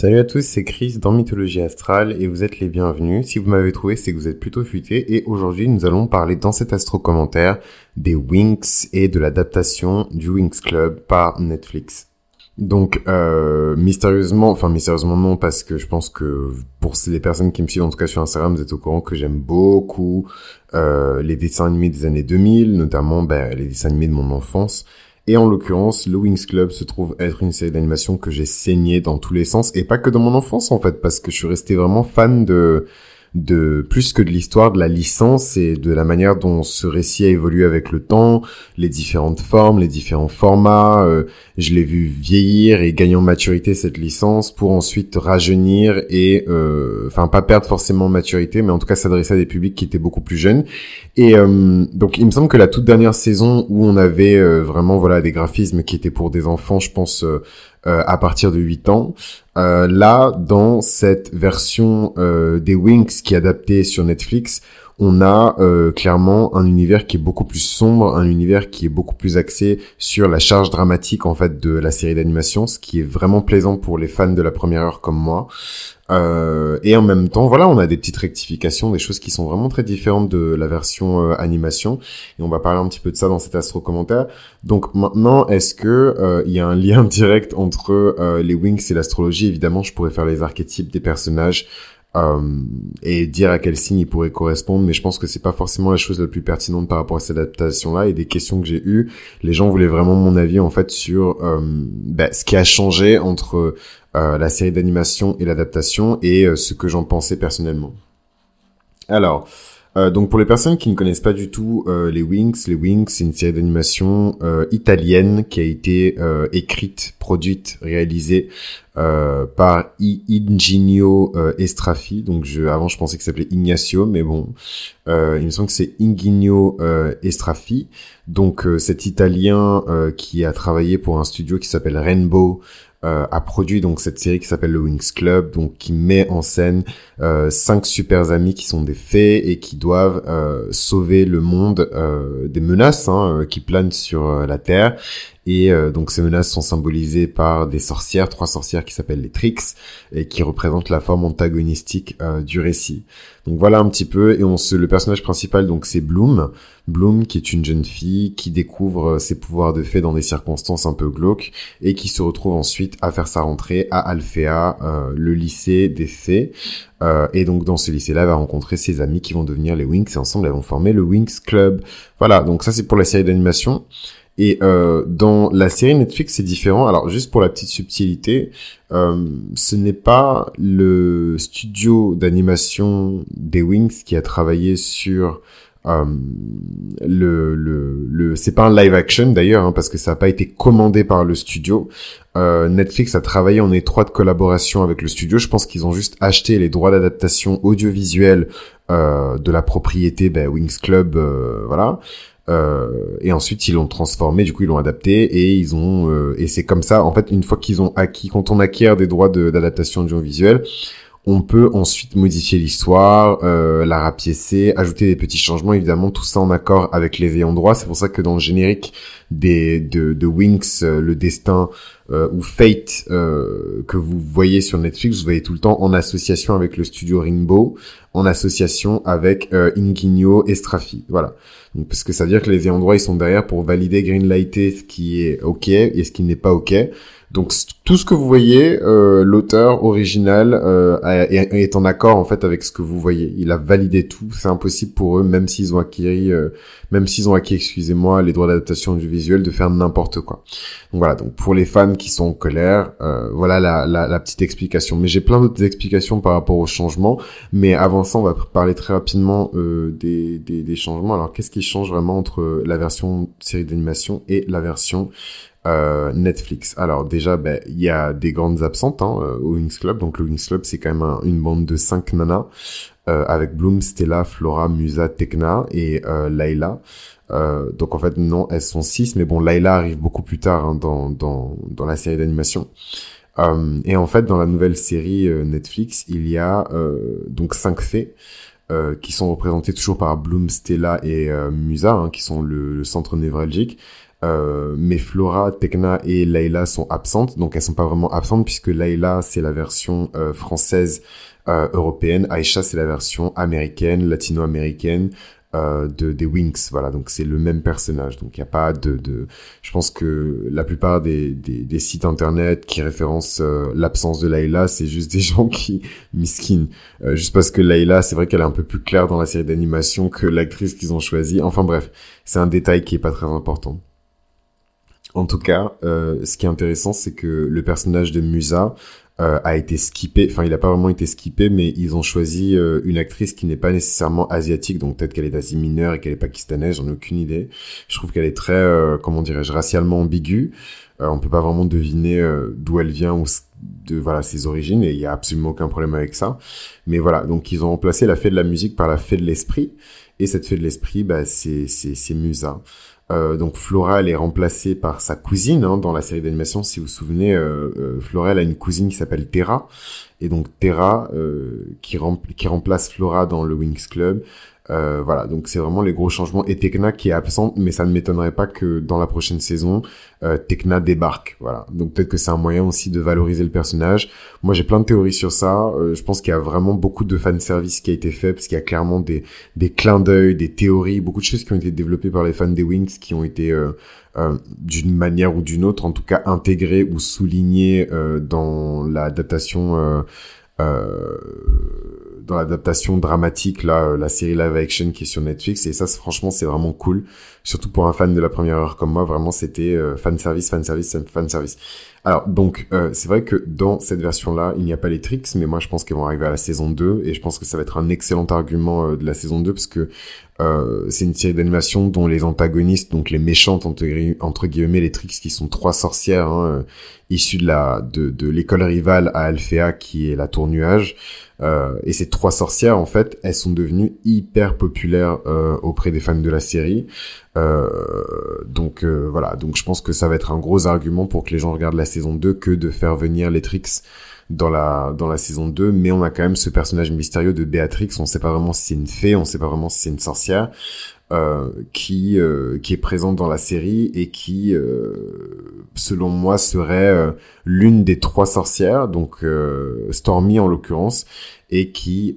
Salut à tous, c'est Chris dans Mythologie Astrale et vous êtes les bienvenus. Si vous m'avez trouvé, c'est que vous êtes plutôt futé et aujourd'hui nous allons parler dans cet astro commentaire des Winx et de l'adaptation du Winx Club par Netflix. Donc euh, mystérieusement, enfin mystérieusement non parce que je pense que pour les personnes qui me suivent en tout cas sur Instagram, vous êtes au courant que j'aime beaucoup euh, les dessins animés des années 2000, notamment ben, les dessins animés de mon enfance. Et en l'occurrence, le Wings Club se trouve être une série d'animation que j'ai saigné dans tous les sens, et pas que dans mon enfance en fait, parce que je suis resté vraiment fan de de plus que de l'histoire de la licence et de la manière dont ce récit a évolué avec le temps, les différentes formes, les différents formats. Euh, je l'ai vu vieillir et gagner en maturité cette licence pour ensuite rajeunir et, euh, enfin, pas perdre forcément en maturité, mais en tout cas s'adresser à des publics qui étaient beaucoup plus jeunes. Et euh, donc, il me semble que la toute dernière saison où on avait vraiment voilà des graphismes qui étaient pour des enfants, je pense euh, à partir de 8 ans. Euh, là, dans cette version euh, des Winx qui est adaptée sur Netflix, on a clairement un univers qui est beaucoup plus sombre, un univers qui est beaucoup plus axé sur la charge dramatique en fait de la série d'animation, ce qui est vraiment plaisant pour les fans de la première heure comme moi. Euh, et en même temps, voilà, on a des petites rectifications, des choses qui sont vraiment très différentes de la version euh, animation. Et on va parler un petit peu de ça dans cet astro commentaire. Donc maintenant, est-ce que euh, il y a un lien direct entre les Wings et l'astrologie? Évidemment, je pourrais faire les archétypes des personnages. Et dire à quel signe ils pourraient correspondre, mais je pense que c'est pas forcément la chose la plus pertinente par rapport à cette adaptation-là. Et des questions que j'ai eues, les gens voulaient vraiment mon avis en fait sur bah, ce qui a changé entre euh, la série d'animation et l'adaptation et euh, ce que j'en pensais personnellement. Alors, euh, donc pour les personnes qui ne connaissent pas du tout les Wings, les Wings c'est une série d'animation italienne qui a été écrite, produite, réalisée par Ingenio Estrafi. Donc je, avant je pensais que ça s'appelait Ignacio, mais bon, il me semble que c'est Ingenio Estrafi. Donc cet Italien qui a travaillé pour un studio qui s'appelle Rainbow euh, a produit donc cette série qui s'appelle le Wings Club, donc qui met en scène euh, cinq super amis qui sont des fées et qui doivent euh, sauver le monde euh, des menaces hein, qui planent sur la Terre. Et donc ces menaces sont symbolisées par des sorcières, trois sorcières qui s'appellent les Trix et qui représentent la forme antagonistique du récit. Donc voilà un petit peu et on se le personnage principal donc c'est Bloom, Bloom qui est une jeune fille qui découvre ses pouvoirs de fée dans des circonstances un peu glauques et qui se retrouve ensuite à faire sa rentrée à Alphéa, le lycée des fées. Euh, et donc dans ce lycée-là, elle va rencontrer ses amis qui vont devenir les Winx et ensemble elles vont former le Winx Club. Voilà, donc ça c'est pour la série d'animation. Et euh, dans la série Netflix, c'est différent. Alors juste pour la petite subtilité, euh, ce n'est pas le studio d'animation des Wings qui a travaillé sur euh, le, le, le c'est pas un live action d'ailleurs hein, parce que ça n'a pas été commandé par le studio. Euh, Netflix a travaillé en étroite collaboration avec le studio. Je pense qu'ils ont juste acheté les droits d'adaptation audiovisuelle euh, de la propriété ben, Wings Club, euh, voilà. Euh, et ensuite ils l'ont transformé, du coup ils l'ont adapté et ils ont euh, et c'est comme ça en fait une fois qu'ils ont acquis, quand on acquiert des droits d'adaptation audiovisuelle, on peut ensuite modifier l'histoire, euh, la rapiécer, ajouter des petits changements, évidemment tout ça en accord avec les ayants droit. C'est pour ça que dans le générique des de, de Winx, euh, le destin euh, ou Fate euh, que vous voyez sur Netflix, vous voyez tout le temps en association avec le studio Rainbow, en association avec euh, Ingenio Estrafi. Voilà. Donc, parce que ça veut dire que les droit ils sont derrière pour valider greenlighter ce qui est ok et ce qui n'est pas ok. Donc tout ce que vous voyez, euh, l'auteur original euh, est, en accord en fait avec ce que vous voyez. Il a validé tout. C'est impossible pour eux, même s'ils ont acquis, euh, même s'ils ont acquis, excusez-moi, les droits d'adaptation du visuel, de faire n'importe quoi. Voilà. Donc pour les fans qui sont en colère, euh, voilà la, petite explication. Mais j'ai plein d'autres explications par rapport aux changements. Mais avant ça, on va parler très rapidement euh, des, des, changements. Alors qu'est-ce qui change vraiment entre la version série d'animation et la version euh, Netflix? Alors déjà, ben, il y a des grandes absentes hein, au Wings Club. Donc le Wings Club, c'est quand même une bande de cinq nanas avec Bloom, Stella, Flora, Musa, Tekna et euh, Layla. Euh, donc en fait non, elles sont six, mais bon, Layla arrive beaucoup plus tard hein, dans, dans, dans la série d'animation. Euh, et en fait, dans la nouvelle série Netflix, il y a donc cinq fées. Euh, qui sont représentées toujours par Bloom, Stella et Musa, hein, qui sont le, le, centre névralgique. Euh, mais Flora, Tekna et Layla sont absentes, donc elles sont pas vraiment absentes puisque Layla c'est la version euh, française euh, européenne, Aisha c'est la version américaine, latino-américaine, euh, de des Winx voilà. Donc c'est le même personnage. Donc il y a pas de, de je pense que la plupart des, des, des sites internet qui référencent euh, l'absence de Layla c'est juste des gens qui miskin euh, juste parce que Layla c'est vrai qu'elle est un peu plus claire dans la série d'animation que l'actrice qu'ils ont choisie. Enfin bref c'est un détail qui est pas très important. En tout cas, euh, ce qui est intéressant, c'est que le personnage de Musa euh, a été skippé. Enfin, il n'a pas vraiment été skippé, mais ils ont choisi euh, une actrice qui n'est pas nécessairement asiatique, donc peut-être qu'elle est d'Asie mineure et qu'elle est pakistanaise. J'en ai aucune idée. Je trouve qu'elle est très, euh, comment dirais-je, racialement ambiguë. on peut pas vraiment deviner d'où elle vient ou de voilà ses origines, et il y a absolument aucun problème avec ça. Mais voilà, donc ils ont remplacé la fée de la musique par la fée de l'esprit, et cette fée de l'esprit, bah, c'est c'est Musa. Euh, donc Flora, elle est remplacée par sa cousine hein, dans la série d'animation. Si vous vous souvenez, euh, euh, Flora, elle a une cousine qui s'appelle Terra. Et donc Terra, qui, qui remplace Flora dans le Wings Club, euh, voilà, donc c'est vraiment les gros changements. Et Tekna qui est absente, mais ça ne m'étonnerait pas que dans la prochaine saison, euh, Tekna débarque. Voilà, donc peut-être que c'est un moyen aussi de valoriser le personnage. Moi, j'ai plein de théories sur ça. Euh, je pense qu'il y a vraiment beaucoup de fanservice qui a été fait, parce qu'il y a clairement des, des clins d'œil, des théories, beaucoup de choses qui ont été développées par les fans des Wings, qui ont été euh, euh, d'une manière ou d'une autre, en tout cas intégrées ou soulignées dans l'adaptation euh, dans l'adaptation dramatique là euh, la série live action qui est sur Netflix. Et ça franchement c'est vraiment cool. Surtout pour un fan de la première heure comme moi vraiment c'était euh, fan service fan service fan service. Alors donc euh, c'est vrai que dans cette version là il n'y a pas les tricks mais moi je pense qu'ils vont arriver à la saison 2 et je pense que ça va être un excellent argument de la saison 2 parce que euh, c'est une série d'animation dont les antagonistes, donc les méchantes entre, guillemets, les tricks qui sont trois sorcières hein, issues de la de, de l'école rivale à Alphéa qui est la Tour Nuage. Euh, et ces trois sorcières, en fait, elles sont devenues hyper populaires euh, auprès des fans de la série. Euh, donc euh, voilà, donc je pense que ça va être un gros argument pour que les gens regardent la saison 2 que de faire venir les tricks dans la dans la saison 2 mais on a quand même ce personnage mystérieux de Béatrix. On sait pas vraiment si c'est une fée on sait pas vraiment si c'est une sorcière euh, qui euh, qui est présente dans la série et qui euh, selon moi serait euh, l'une des trois sorcières donc euh, Stormy en l'occurrence et qui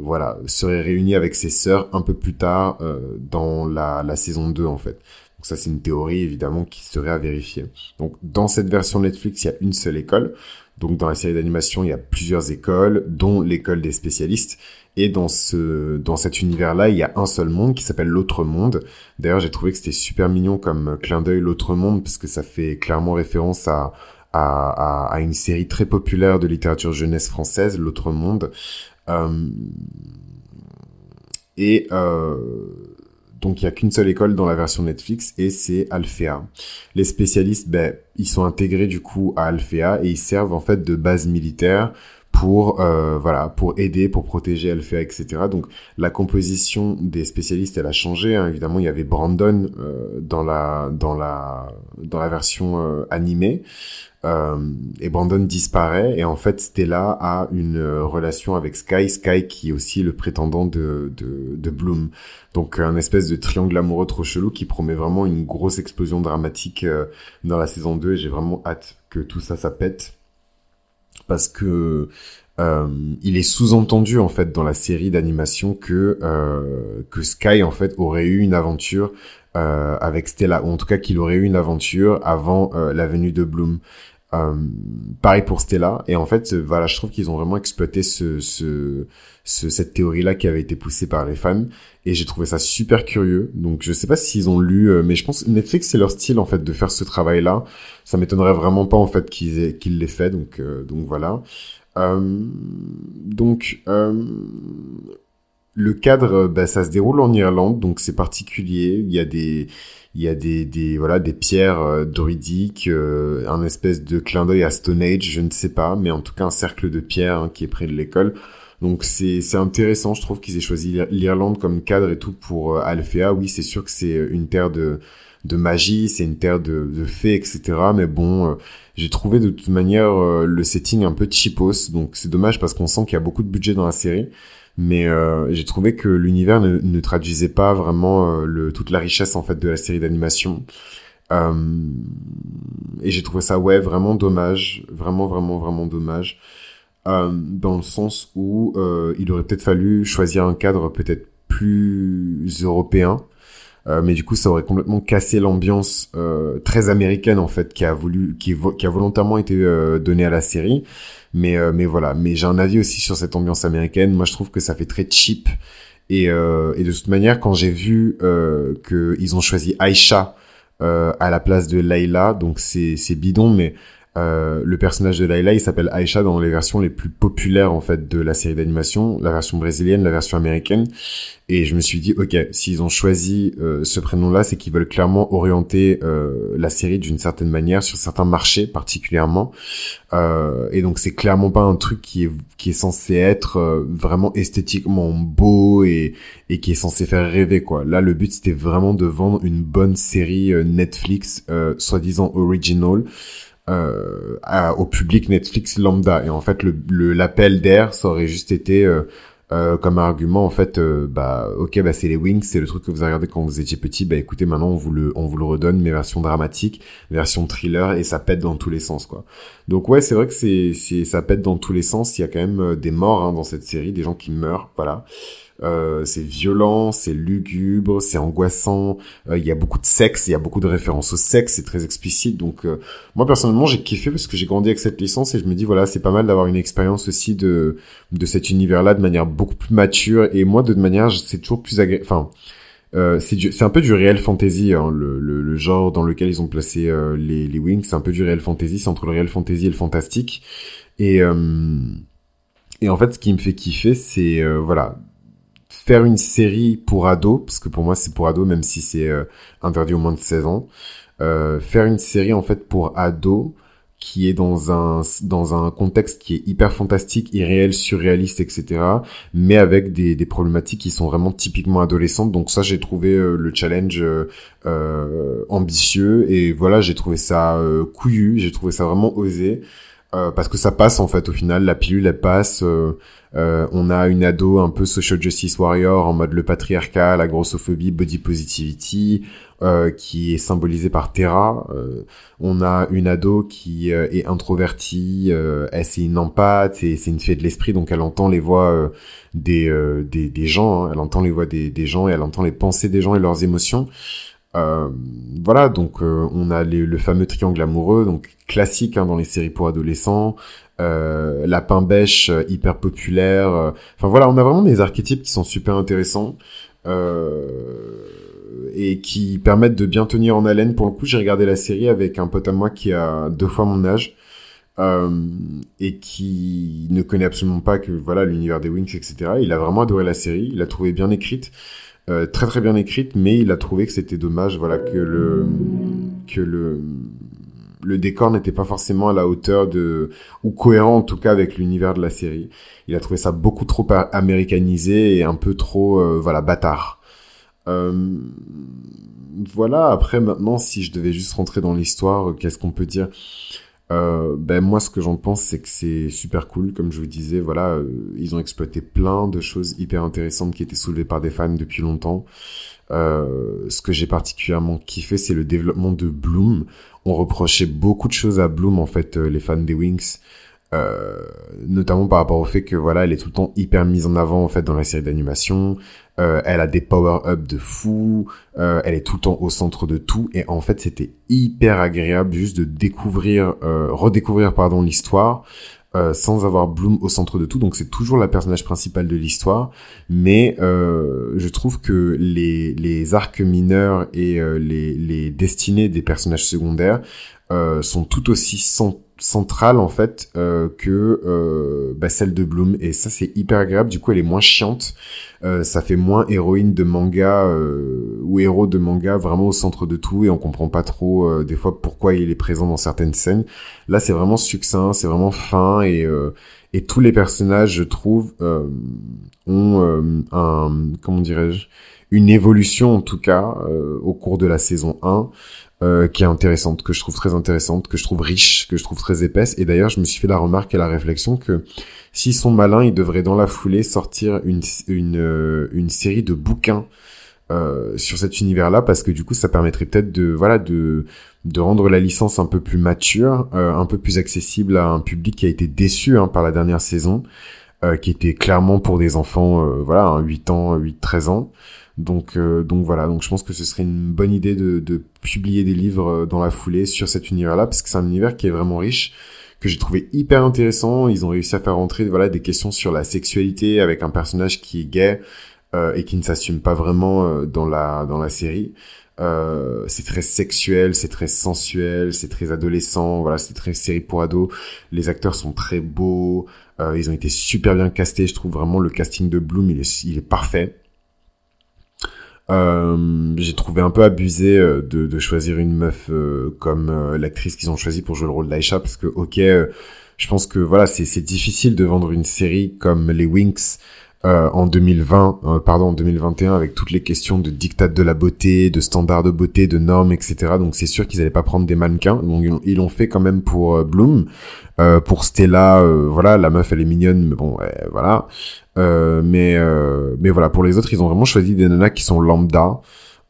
voilà serait réunie avec ses sœurs un peu plus tard dans la, la saison 2 en fait. Donc ça c'est une théorie évidemment qui serait à vérifier. Donc dans cette version Netflix il y a une seule école donc dans la série d'animation, il y a plusieurs écoles, dont l'école des spécialistes. Et dans ce dans cet univers-là, il y a un seul monde qui s'appelle l'autre monde. D'ailleurs, j'ai trouvé que c'était super mignon comme clin d'œil l'autre monde parce que ça fait clairement référence à à, à, une série très populaire de littérature jeunesse française, l'autre monde. Euh, et euh, donc il y a qu'une seule école dans la version Netflix et c'est Alphéa. Les spécialistes, ben, ils sont intégrés du coup à Alphéa et ils servent en fait de base militaire pour euh, voilà pour aider pour protéger Alphéa etc donc la composition des spécialistes elle a changé hein. évidemment il y avait Brandon euh, dans la dans la dans la version euh, animée. Euh, et Brandon disparaît. Et en fait Stella a une euh, relation avec Sky, Sky qui est aussi le prétendant de, de, de Bloom. Donc un espèce de triangle amoureux trop chelou qui promet vraiment une grosse explosion dramatique euh, dans la saison 2 et j'ai vraiment hâte que tout ça ça pète parce que euh, il est sous-entendu en fait dans la série d'animation que euh, que Sky en fait aurait eu une aventure euh, avec Stella ou en tout cas qu'il aurait eu une aventure avant la venue de Bloom. Euh, pareil pour Stella. Et en fait, euh, voilà, je trouve qu'ils ont vraiment exploité ce, ce, ce cette théorie-là qui avait été poussée par les fans. Et j'ai trouvé ça super curieux. Donc, je sais pas s'ils ont lu, euh, mais je pense Netflix c'est leur style en fait de faire ce travail-là. Ça m'étonnerait vraiment pas en fait qu'ils qu'ils l'aient fait. Donc, donc voilà. donc le cadre, bah, ça se déroule en Irlande, donc c'est particulier. Il y a des il y a des, des voilà des pierres euh, druidiques, euh, un espèce de clin d'œil à Stone Age, je ne sais pas, mais en tout cas un cercle de pierres hein, qui est près de l'école. Donc c'est c'est intéressant, je trouve qu'ils aient choisi l'Irlande comme cadre et tout pour euh. Oui, c'est sûr que c'est une terre de de magie, c'est une terre de, de fées, etc. Mais bon, euh, j'ai trouvé de toute manière le setting un peu cheapos, donc c'est dommage parce qu'on sent qu'il y a beaucoup de budget dans la série mais euh, j'ai trouvé que l'univers ne, traduisait pas vraiment euh, le, toute la richesse en fait de la série d'animation. et j'ai trouvé ça ouais vraiment dommage, vraiment vraiment vraiment dommage. dans le sens où il aurait peut-être fallu choisir un cadre peut-être plus européen euh, mais du coup, ça aurait complètement cassé l'ambiance euh, très américaine en fait qui a voulu, qui, a volontairement été euh, donnée à la série. Mais mais voilà. Mais j'ai un avis aussi sur cette ambiance américaine. Moi, je trouve que ça fait très cheap. Et, et de toute manière, quand j'ai vu que ils ont choisi Aisha à la place de Layla, donc c'est c'est bidon, mais euh, le personnage de Layla, il s'appelle Aisha dans les versions les plus populaires en fait de la série d'animation, la version brésilienne, la version américaine. Et je me suis dit, ok, s'ils ont choisi euh, ce prénom-là, c'est qu'ils veulent clairement orienter euh, la série d'une certaine manière sur certains marchés particulièrement. et donc c'est clairement pas un truc qui est qui est censé être vraiment esthétiquement beau et et qui est censé faire rêver quoi. Là, le but c'était vraiment de vendre une bonne série Netflix, soi-disant original euh, au public Netflix lambda. Et en fait, le l'appel d'air, ça aurait juste été euh, euh, comme argument en fait, euh, bah ok, bah c'est les Wings, c'est le truc que vous avez regardé quand vous étiez petit. Bah écoutez, maintenant on vous le on vous le redonne, mais version dramatique, version thriller, et ça pète dans tous les sens quoi. Donc ouais, c'est vrai que c'est c'est ça pète dans tous les sens. Il y a quand même des morts hein, dans cette série, des gens qui meurent, voilà. Euh, c'est violent, c'est lugubre, c'est angoissant. Euh, il y a beaucoup de sexe, il y a beaucoup de références au sexe, c'est très explicite. Donc euh, moi personnellement j'ai kiffé parce que j'ai grandi avec cette licence et je me dis voilà c'est pas mal d'avoir une expérience aussi de de cet univers-là de manière beaucoup plus mature. Et moi de manière c'est toujours plus agréable. Enfin euh, c'est un peu du réel fantasy, hein, le, le, le, genre dans lequel ils ont placé euh, les, les Wings. C'est un peu du réel fantasy, c'est entre le réel fantasy et le fantastique. Et, euh, et en fait, ce qui me fait kiffer, c'est voilà faire une série pour ados, parce que pour moi c'est pour ados, même si c'est euh, interdit au moins de 16 ans, euh, faire une série en fait pour ados qui est dans un dans un contexte qui est hyper fantastique, irréel, surréaliste, etc. Mais avec des, des problématiques qui sont vraiment typiquement adolescentes. Donc ça, j'ai trouvé euh, le challenge euh, ambitieux et voilà, j'ai trouvé ça couillu, j'ai trouvé ça vraiment osé. Parce que ça passe en fait au final la pilule elle passe euh, on a une ado un peu social justice warrior en mode le patriarcat, la grossophobie, body positivity, euh, qui est symbolisée par Terra. Euh, on a une ado qui est introvertie, elle c'est une empathe c'est une fée de l'esprit, donc elle entend les voix des, des, des gens, hein. elle entend les voix des, des gens et elle entend les pensées des gens et leurs émotions. Euh, voilà, donc on a le fameux triangle amoureux, donc classique hein, dans les séries pour adolescents euh, lapin bêche euh, hyper populaire. Euh. Enfin voilà, on a vraiment des archétypes qui sont super intéressants euh, et qui permettent de bien tenir en haleine. Pour le coup, j'ai regardé la série avec un pote à moi qui a deux fois mon âge. Euh, et qui ne connaît absolument pas que voilà l'univers des Wings etc il a vraiment adoré la série il l'a trouvé bien écrite euh, très très bien écrite mais il a trouvé que c'était dommage voilà que le que le le décor n'était pas forcément à la hauteur de ou cohérent en tout cas avec l'univers de la série. Il a trouvé ça beaucoup trop américanisé et un peu trop euh, voilà bâtard. Euh, voilà. Après maintenant, si je devais juste rentrer dans l'histoire, qu'est-ce qu'on peut dire? Euh, ben moi ce que j'en pense c'est que c'est super cool comme je vous disais voilà ils ont exploité plein de choses hyper intéressantes qui étaient soulevées par des fans depuis longtemps euh, ce que j'ai particulièrement kiffé, c'est le développement de Bloom. On reprochait beaucoup de choses à Bloom, en fait, euh, les fans des Wings. Euh, notamment par rapport au fait que voilà elle est tout le temps hyper mise en avant en fait dans la série d'animation. Euh, elle a des power up de fou. Euh, elle est tout le temps au centre de tout. Et en fait c'était hyper agréable juste de découvrir redécouvrir pardon l'histoire euh, sans avoir Bloom au centre de tout. Donc c'est toujours la personnage principale de l'histoire, mais euh, je trouve que les, les arcs mineurs et euh, les, les destinées des personnages secondaires sont tout aussi centrale en fait euh, que euh, bah, celle de Bloom. Et ça c'est hyper agréable. Du coup elle est moins chiante. Euh, ça fait moins héroïne de manga ou héros de manga vraiment au centre de tout. Et on comprend pas trop des fois pourquoi il est présent dans certaines scènes. Là c'est vraiment succinct c'est vraiment fin. Et et tous les personnages je trouve ont un comment dirais-je une évolution en tout cas au cours de la saison 1 euh, qui est intéressante, que je trouve très intéressante, que je trouve riche, que je trouve très épaisse. Et d'ailleurs, je me suis fait la remarque et la réflexion que s'ils sont malins, ils devraient dans la foulée sortir une, une, euh, une série de bouquins euh, sur cet univers-là parce que du coup ça permettrait peut-être de voilà de de rendre la licence un peu plus mature, euh, un peu plus accessible à un public qui a été déçu hein, par la dernière saison, euh, qui était clairement pour des enfants voilà 8 ans, 8 13 ans. Donc donc voilà, donc je pense que ce serait une bonne idée de, de publier des livres dans la foulée sur cet univers-là parce que c'est un univers qui est vraiment riche que j'ai trouvé hyper intéressant. Ils ont réussi à faire rentrer voilà des questions sur la sexualité avec un personnage qui est gay, euh, et qui ne s'assume pas vraiment euh, dans la dans la série. Euh, c'est très sexuel, c'est très sensuel, c'est très adolescent, voilà, c'est très série pour ados. Les acteurs sont très beaux, euh, ils ont été super bien castés. Je trouve vraiment le casting de Bloom, il est, il est parfait. Euh, j'ai trouvé un peu abusé de, de choisir une meuf comme l'actrice qu'ils ont choisi pour jouer le rôle d'Aisha, parce que ok, je pense que voilà, c'est difficile de vendre une série comme les Winx euh, en 2020, euh, pardon, en 2021, avec toutes les questions de dictat de la beauté, de standards de beauté, de normes, etc. Donc c'est sûr qu'ils n'allaient pas prendre des mannequins. Donc ils l'ont fait quand même pour euh, Bloom. pour Stella, voilà, la meuf elle est mignonne, mais bon, voilà. mais mais voilà, pour les autres, ils ont vraiment choisi des nanas qui sont lambda.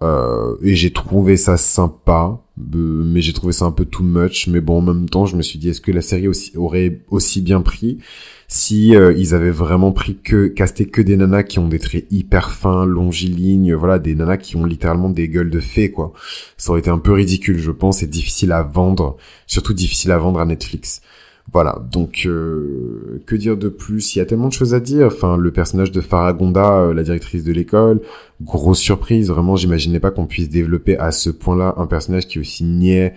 Et j'ai trouvé ça sympa, mais j'ai trouvé ça un peu too much. Mais bon, en même temps, je me suis dit, est-ce que la série aussi, aurait aussi bien pris si euh, ils avaient vraiment pris que casté que des nanas qui ont des traits hyper fins, longilignes, voilà, des nanas qui ont littéralement des gueules de fées quoi. Ça aurait été un peu ridicule, je pense, et difficile à vendre, surtout difficile à vendre à Netflix. Voilà, donc euh, que dire de plus? Il y a tellement de choses à dire. Enfin, le personnage de Faragonda, euh, la directrice de l'école, grosse surprise. Vraiment, j'imaginais pas qu'on puisse développer à ce point-là un personnage qui est aussi niais,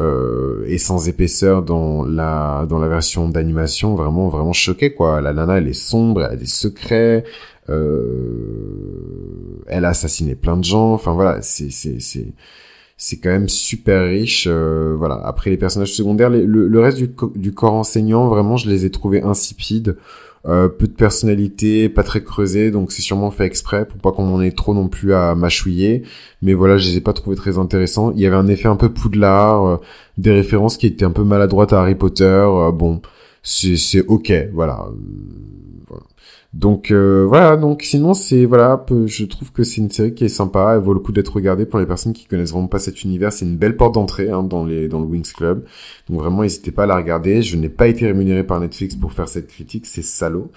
euh, et sans épaisseur dans la dans la version d'animation vraiment vraiment choqué quoi la nana elle est sombre elle a des secrets euh, elle a assassiné plein de gens enfin voilà c'est c'est c'est c'est quand même super riche euh, voilà après les personnages secondaires le, le, reste du, du corps enseignant vraiment je les ai trouvés insipides euh, peu de personnalité, pas très creusé, donc c'est sûrement fait exprès pour pas qu'on en ait trop non plus à mâchouiller. Mais voilà, je les ai pas trouvés très intéressants. Il y avait un effet un peu poudlard, euh, des références qui étaient un peu maladroites à Harry Potter. Euh, bon, c'est c'est ok, voilà. Donc euh, voilà, donc sinon c'est voilà, je trouve que c'est une série qui est sympa, elle vaut le coup d'être regardée pour les personnes qui connaissent vraiment pas cet univers, c'est une belle porte d'entrée hein, dans les dans le Wings Club. Donc vraiment n'hésitez pas à la regarder, je n'ai pas été rémunéré par Netflix pour faire cette critique, c'est salaud.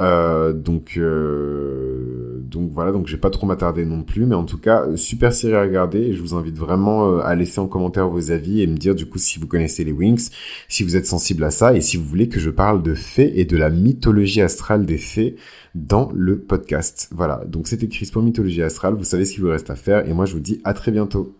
Euh, donc euh, donc voilà donc j'ai pas trop m'attarder non plus mais en tout cas euh, super série à regarder et je vous invite vraiment euh, à laisser en commentaire vos avis et me dire du coup si vous connaissez les Wings si vous êtes sensible à ça et si vous voulez que je parle de fées et de la mythologie astrale des fées dans le podcast. Voilà donc c'était Chris pour mythologie astrale vous savez ce qu'il vous reste à faire et moi je vous dis à très bientôt